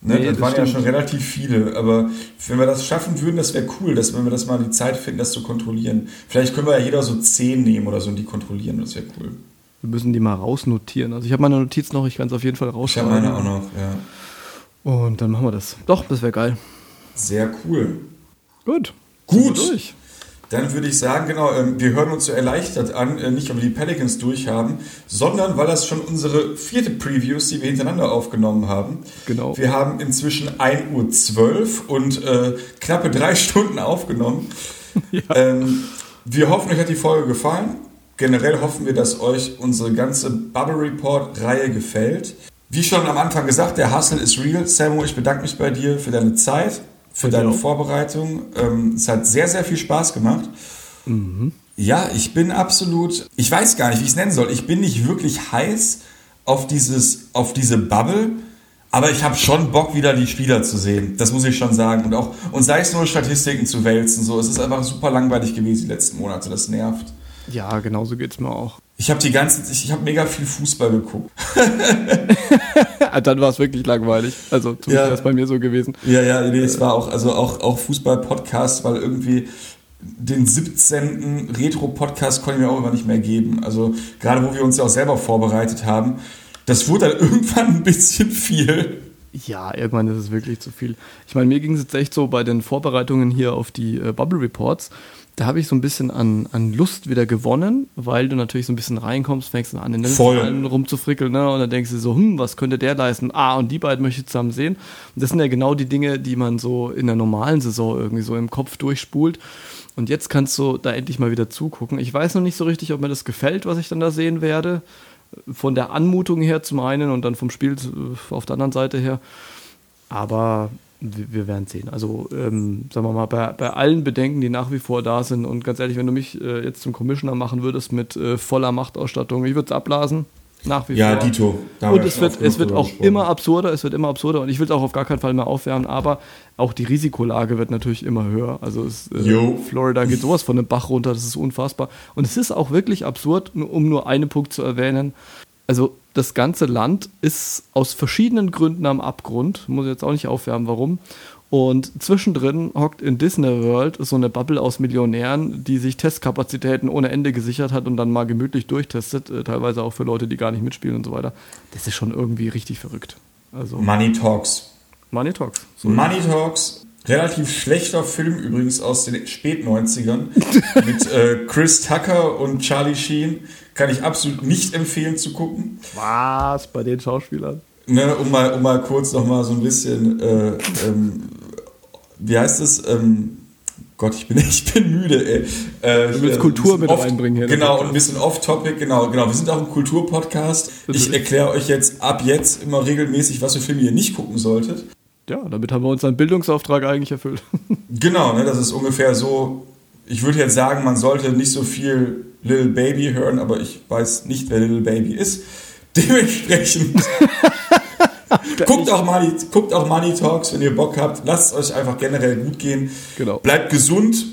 Ne, Nee, das, das waren ja stimmt. schon relativ viele, aber wenn wir das schaffen würden, das wäre cool, dass wenn wir das mal die Zeit finden, das zu kontrollieren. Vielleicht können wir ja jeder so 10 nehmen oder so und die kontrollieren, das wäre cool. Wir müssen die mal rausnotieren. Also ich habe meine Notiz noch, ich kann es auf jeden Fall Ich habe rausschreiben. meine auch noch, ja. Und dann machen wir das. Doch, das wäre geil. Sehr cool. Gut. Gut. Sind wir Durch. Dann würde ich sagen, genau, ähm, wir hören uns so erleichtert an, äh, nicht weil wir die Pelicans durchhaben, sondern weil das schon unsere vierte Previews, die wir hintereinander aufgenommen haben. Genau. Wir haben inzwischen 1.12 Uhr und äh, knappe drei Stunden aufgenommen. ähm, wir hoffen, euch hat die Folge gefallen. Generell hoffen wir, dass euch unsere ganze Bubble Report-Reihe gefällt. Wie schon am Anfang gesagt, der Hustle ist real. Samu, ich bedanke mich bei dir für deine Zeit, für deine. Vorbereitung. Ähm, es hat sehr, sehr viel Spaß gemacht. Ja, ich bin absolut, ich weiß gar nicht, wie ich es nennen soll. Ich bin nicht wirklich heiß auf dieses, auf diese Bubble, aber ich habe schon Bock, wieder die Spieler zu sehen. Das muss ich schon sagen. Und auch, und sei es nur Statistiken zu wälzen, so. Es ist einfach super langweilig gewesen die letzten Monate. Das nervt. Ja, genau so geht es mir auch. Ich habe die ganze, ich, ich habe mega viel Fußball geguckt. dann war es wirklich langweilig. Also zumindest Ja. wäre es bei mir so gewesen. Ja, ja, nee, es war auch, also auch, auch Fußball-Podcast, weil irgendwie den 17. Retro-Podcast konnte ich mir auch immer nicht mehr geben. Also gerade wo wir uns ja auch selber vorbereitet haben, das wurde dann irgendwann ein bisschen viel. Ja, irgendwann ist es wirklich zu viel. Ich meine, mir ging es jetzt echt so bei den Vorbereitungen hier auf die äh, Bubble Reports. Da habe ich so ein bisschen an, an Lust wieder gewonnen, weil du natürlich so ein bisschen reinkommst, fängst an den Voll. rumzufrickeln, ne? Und dann denkst du so, hm, was könnte der leisten? Ah, und die beiden möchte ich zusammen sehen. Und das sind ja genau die Dinge, die man so in der normalen Saison irgendwie so im Kopf durchspult. Und jetzt kannst du da endlich mal wieder zugucken. Ich weiß noch nicht so richtig, ob mir das gefällt, was ich dann da sehen werde von der Anmutung her zum einen und dann vom Spiel auf der anderen Seite her. Aber wir, werden sehen. Also, ähm, sagen wir mal, bei, bei allen Bedenken, die nach wie vor da sind, und ganz ehrlich, wenn du mich äh, jetzt zum Commissioner machen würdest mit äh, voller Machtausstattung, ich würde es abblasen. Nach wie ja, vor. Dito. Und es wird, es wird auch immer absurder, es wird immer absurder und ich will es auch auf gar keinen Fall mehr aufwärmen, aber auch die Risikolage wird natürlich immer höher. Also es, äh, Florida geht sowas von dem Bach runter, das ist unfassbar. Und es ist auch wirklich absurd, um nur einen Punkt zu erwähnen. Also das ganze Land ist aus verschiedenen Gründen am Abgrund, muss ich jetzt auch nicht aufwärmen, warum. Und zwischendrin hockt in Disney World so eine Bubble aus Millionären, die sich Testkapazitäten ohne Ende gesichert hat und dann mal gemütlich durchtestet, äh, teilweise auch für Leute, die gar nicht mitspielen und so weiter. Das ist schon irgendwie richtig verrückt. Also Money Talks. Money Talks. So Money Talks. Relativ schlechter Film übrigens aus den Spät-90ern mit äh, Chris Tucker und Charlie Sheen. Kann ich absolut nicht empfehlen zu gucken. Was? Bei den Schauspielern? Ne, um, mal, um mal kurz noch mal so ein bisschen äh, ähm, wie heißt es? Ähm, Gott, ich bin, ich bin müde, ey. Äh, du willst Kultur mit off, reinbringen hier. Genau, und ein bisschen off-topic, genau, genau. Wir sind auch ein Kulturpodcast. Ich erkläre euch jetzt ab jetzt immer regelmäßig, was für Filme ihr nicht gucken solltet. Ja, damit haben wir unseren Bildungsauftrag eigentlich erfüllt. genau, ne, das ist ungefähr so. Ich würde jetzt sagen, man sollte nicht so viel Little Baby hören, aber ich weiß nicht, wer Little Baby ist. Dementsprechend guckt, auch Money, guckt auch Money Talks, wenn ihr Bock habt. Lasst es euch einfach generell gut gehen. Genau. Bleibt gesund,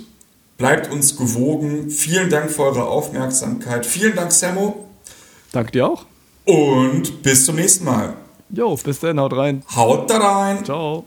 bleibt uns gewogen. Vielen Dank für eure Aufmerksamkeit. Vielen Dank, Sammo. Danke dir auch. Und bis zum nächsten Mal. Jo, bis dann, haut rein. Haut da rein. Ciao.